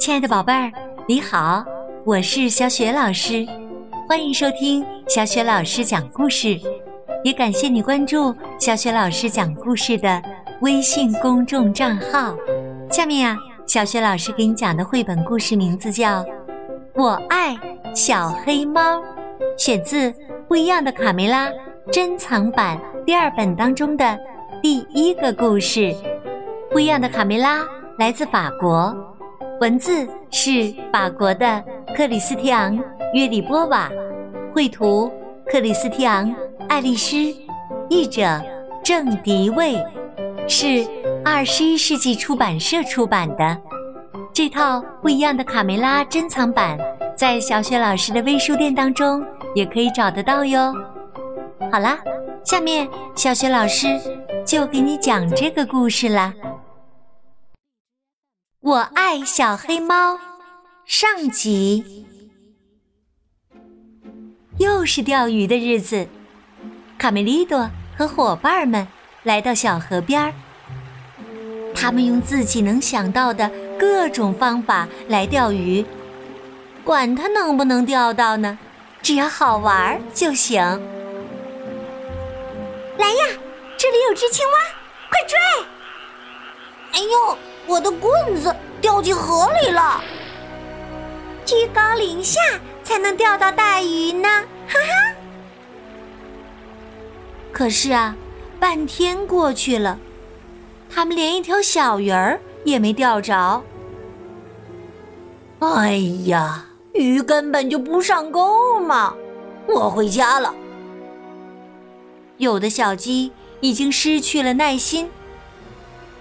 亲爱的宝贝儿，你好，我是小雪老师，欢迎收听小雪老师讲故事，也感谢你关注小雪老师讲故事的微信公众账号。下面呀，小雪老师给你讲的绘本故事名字叫《我爱小黑猫》，选自《不一样的卡梅拉》珍藏版第二本当中的第一个故事。不一样的卡梅拉来自法国，文字是法国的克里斯提昂·约里波瓦，绘图克里斯提昂·爱丽丝，译者郑迪卫，是二十一世纪出版社出版的。这套不一样的卡梅拉珍藏版，在小雪老师的微书店当中也可以找得到哟。好啦，下面小雪老师就给你讲这个故事啦。我爱小黑猫，上集。又是钓鱼的日子，卡梅利多和伙伴们来到小河边儿。他们用自己能想到的各种方法来钓鱼，管他能不能钓到呢，只要好玩就行。来呀，这里有只青蛙，快追！哎呦！我的棍子掉进河里了，居高临下才能钓到大鱼呢，哈哈！可是啊，半天过去了，他们连一条小鱼儿也没钓着。哎呀，鱼根本就不上钩嘛！我回家了。有的小鸡已经失去了耐心，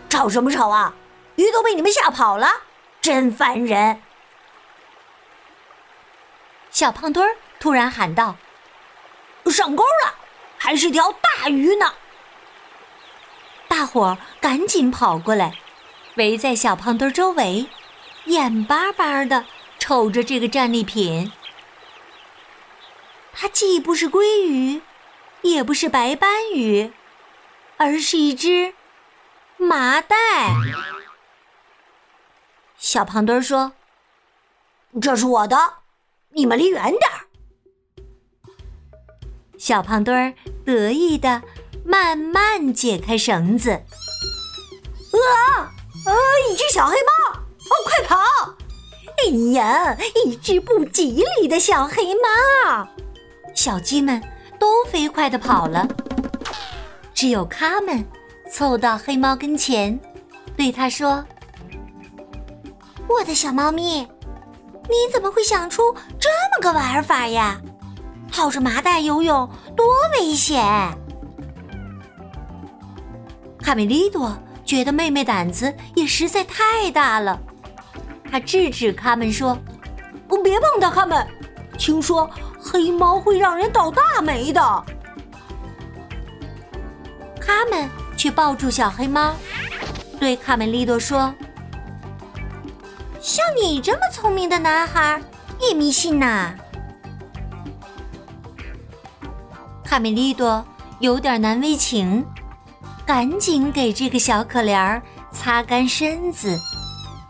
吵什么吵啊！鱼都被你们吓跑了，真烦人！小胖墩儿突然喊道：“上钩了，还是条大鱼呢！”大伙儿赶紧跑过来，围在小胖墩儿周围，眼巴巴的瞅着这个战利品。它既不是鲑鱼，也不是白斑鱼，而是一只麻袋。小胖墩儿说：“这是我的，你们离远点儿。”小胖墩儿得意的慢慢解开绳子。啊啊！一只小黑猫！哦，快跑！哎呀，一只不吉利的小黑猫！小鸡们都飞快的跑了，只有它们凑到黑猫跟前，对它说。我的小猫咪，你怎么会想出这么个玩法呀？套着麻袋游泳多危险！卡梅利多觉得妹妹胆子也实在太大了，他制止他们说：“别碰它，他们，听说黑猫会让人倒大霉的。”他们却抱住小黑猫，对卡梅利多说。像你这么聪明的男孩也迷信呐？卡梅利多有点难为情，赶紧给这个小可怜儿擦干身子，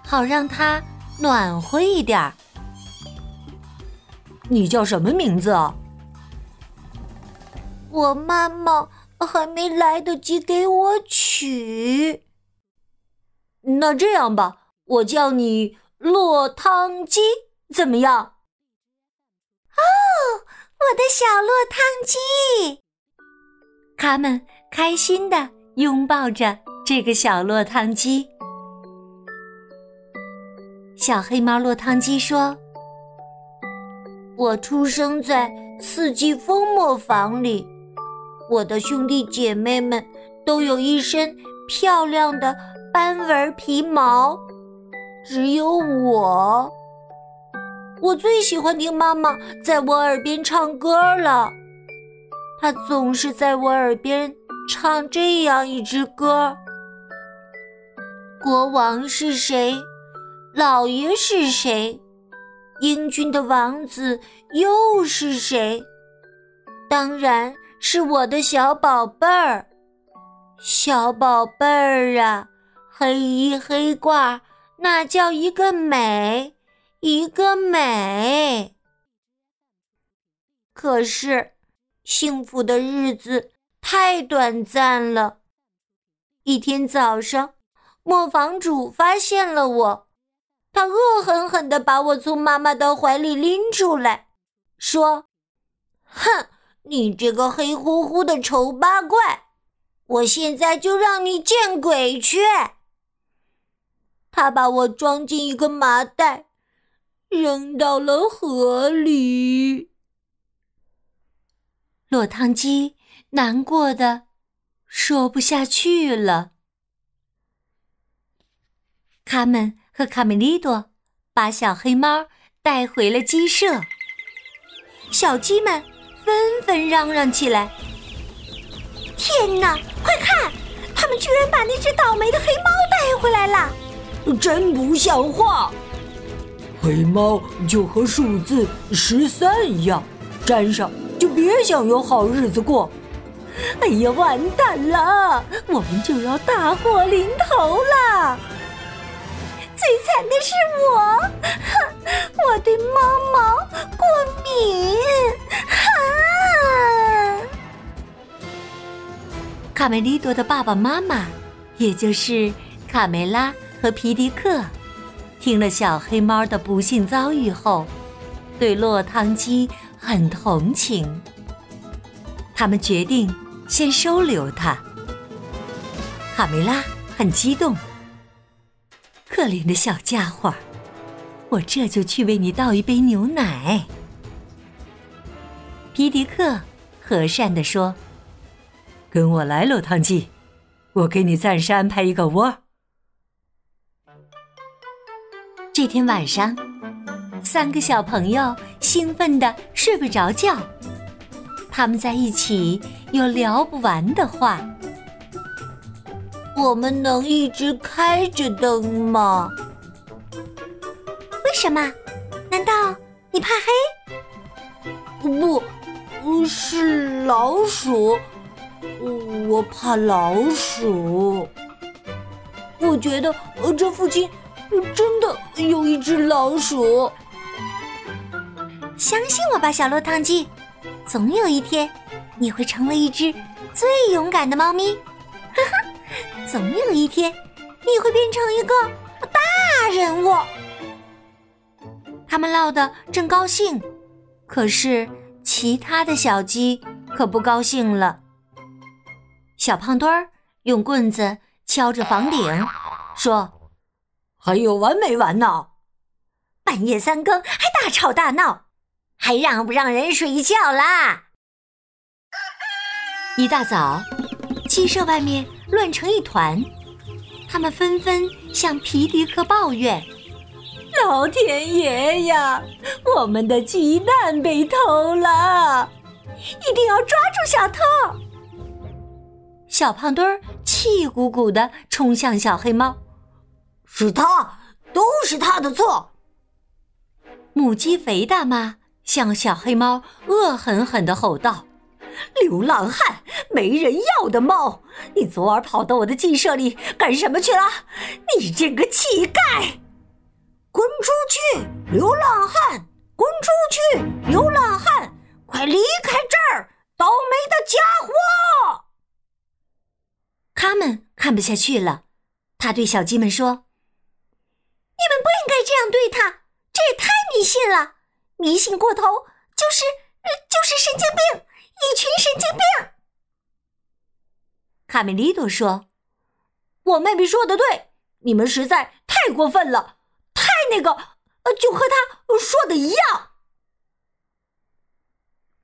好让他暖和一点儿。你叫什么名字啊？我妈妈还没来得及给我取。那这样吧。我叫你落汤鸡，怎么样？哦，我的小落汤鸡！他们开心的拥抱着这个小落汤鸡。小黑猫落汤鸡说：“我出生在四季风磨坊里，我的兄弟姐妹们都有一身漂亮的斑纹皮毛。”只有我，我最喜欢听妈妈在我耳边唱歌了。她总是在我耳边唱这样一支歌：国王是谁？老爷是谁？英俊的王子又是谁？当然是我的小宝贝儿，小宝贝儿啊，黑衣黑褂。那叫一个美，一个美。可是，幸福的日子太短暂了。一天早上，磨坊主发现了我，他恶狠狠地把我从妈妈的怀里拎出来，说：“哼，你这个黑乎乎的丑八怪，我现在就让你见鬼去！”他把我装进一个麻袋，扔到了河里。落汤鸡难过的说不下去了。卡门和卡梅利多把小黑猫带回了鸡舍，小鸡们纷纷嚷嚷起来：“天哪，快看，他们居然把那只倒霉的黑猫带回来了！真不像话！黑猫就和数字十三一样，沾上。”就别想有好日子过！哎呀，完蛋了，我们就要大祸临头了！最惨的是我，我对猫毛过敏。卡梅利多的爸爸妈妈，也就是卡梅拉和皮迪克，听了小黑猫的不幸遭遇后，对落汤鸡。很同情，他们决定先收留他。卡梅拉很激动，可怜的小家伙，我这就去为你倒一杯牛奶。皮迪克和善地说：“跟我来，落汤鸡，我给你暂时安排一个窝。”这天晚上。三个小朋友兴奋的睡不着觉，他们在一起有聊不完的话。我们能一直开着灯吗？为什么？难道你怕黑？不，不是老鼠，我怕老鼠。我觉得这附近真的有一只老鼠。相信我吧，小落汤鸡，总有一天你会成为一只最勇敢的猫咪。哈哈，总有一天你会变成一个大人物。他们唠得正高兴，可是其他的小鸡可不高兴了。小胖墩儿用棍子敲着房顶，说：“还有完没完呢？半夜三更还大吵大闹！”还让不让人睡觉啦？一大早，鸡舍外面乱成一团，他们纷纷向皮迪克抱怨：“老天爷呀，我们的鸡蛋被偷了！一定要抓住小偷！”小胖墩儿气鼓鼓的冲向小黑猫：“是他，都是他的错！”母鸡肥大妈。向小黑猫恶狠狠地吼道：“流浪汉，没人要的猫！你昨晚跑到我的鸡舍里干什么去了？你这个乞丐！滚出去，流浪汉！滚出去，流浪汉！快离开这儿，倒霉的家伙！”他们看不下去了，他对小鸡们说：“你们不应该这样对他，这也太迷信了。”迷信过头就是就是神经病，一群神经病。卡梅利多说：“我妹妹说的对，你们实在太过分了，太那个，呃就和他说的一样。”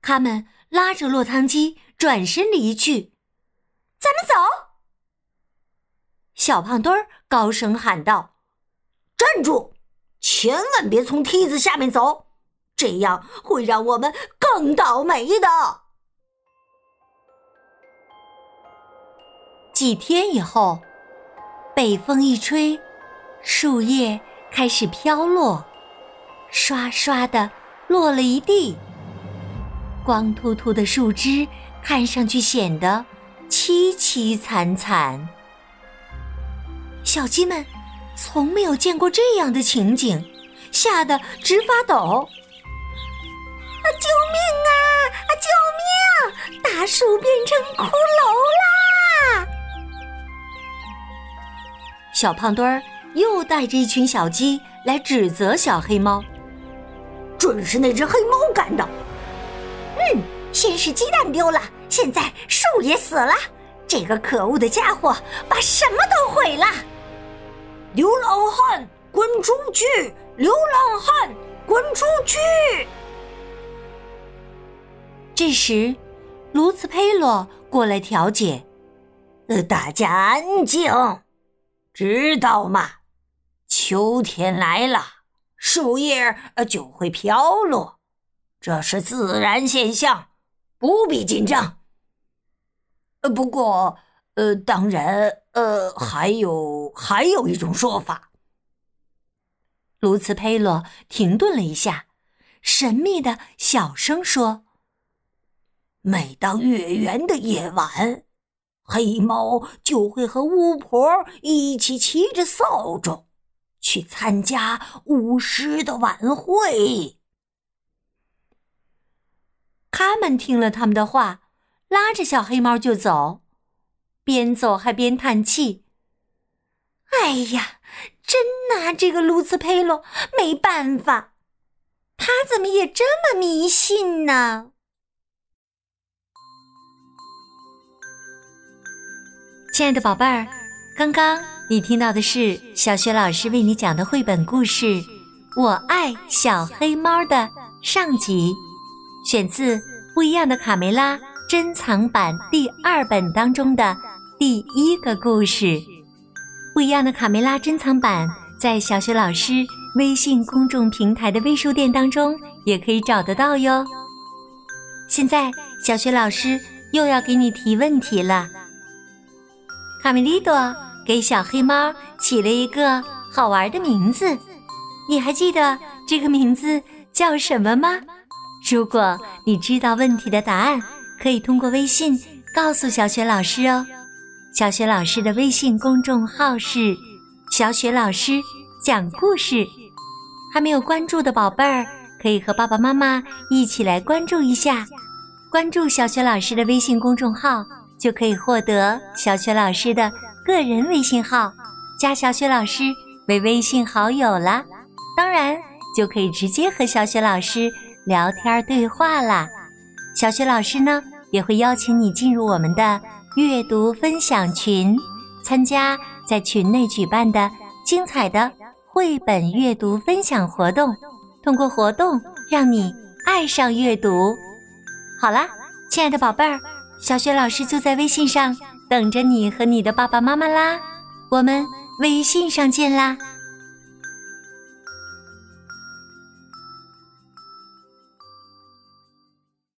他们拉着落汤鸡转身离去。咱们走！小胖墩儿高声喊道：“站住！千万别从梯子下面走！”这样会让我们更倒霉的。几天以后，北风一吹，树叶开始飘落，刷刷的落了一地。光秃秃的树枝看上去显得凄凄惨惨。小鸡们从没有见过这样的情景，吓得直发抖。啊！救命啊！啊！救命！大树变成骷髅啦！小胖墩儿又带着一群小鸡来指责小黑猫：“准是那只黑猫干的。”嗯，先是鸡蛋丢了，现在树也死了。这个可恶的家伙把什么都毁了！流浪汉滚出去！流浪汉滚出去！这时，卢茨佩洛过来调解：“呃，大家安静，知道吗？秋天来了，树叶呃就会飘落，这是自然现象，不必紧张。呃，不过，呃，当然。”呃，还有还有一种说法。卢茨佩洛停顿了一下，神秘的小声说：“每当月圆的夜晚，黑猫就会和巫婆一起骑着扫帚去参加巫师的晚会。”他们听了他们的话，拉着小黑猫就走。边走还边叹气。哎呀，真拿这个卢茨佩罗没办法，他怎么也这么迷信呢？亲爱的宝贝儿，刚刚你听到的是小雪老师为你讲的绘本故事《我爱小黑猫》的上集，选自《不一样的卡梅拉》珍藏版第二本当中的。第一个故事，不一样的卡梅拉珍藏版，在小雪老师微信公众平台的微书店当中也可以找得到哟。现在，小雪老师又要给你提问题了。卡梅利多给小黑猫起了一个好玩的名字，你还记得这个名字叫什么吗？如果你知道问题的答案，可以通过微信告诉小雪老师哦。小雪老师的微信公众号是“小雪老师讲故事”，还没有关注的宝贝儿可以和爸爸妈妈一起来关注一下。关注小雪老师的微信公众号，就可以获得小雪老师的个人微信号，加小雪老师为微信好友啦。当然，就可以直接和小雪老师聊天对话啦。小雪老师呢，也会邀请你进入我们的。阅读分享群，参加在群内举办的精彩的绘本阅读分享活动，通过活动让你爱上阅读。好啦，亲爱的宝贝儿，小雪老师就在微信上等着你和你的爸爸妈妈啦，我们微信上见啦。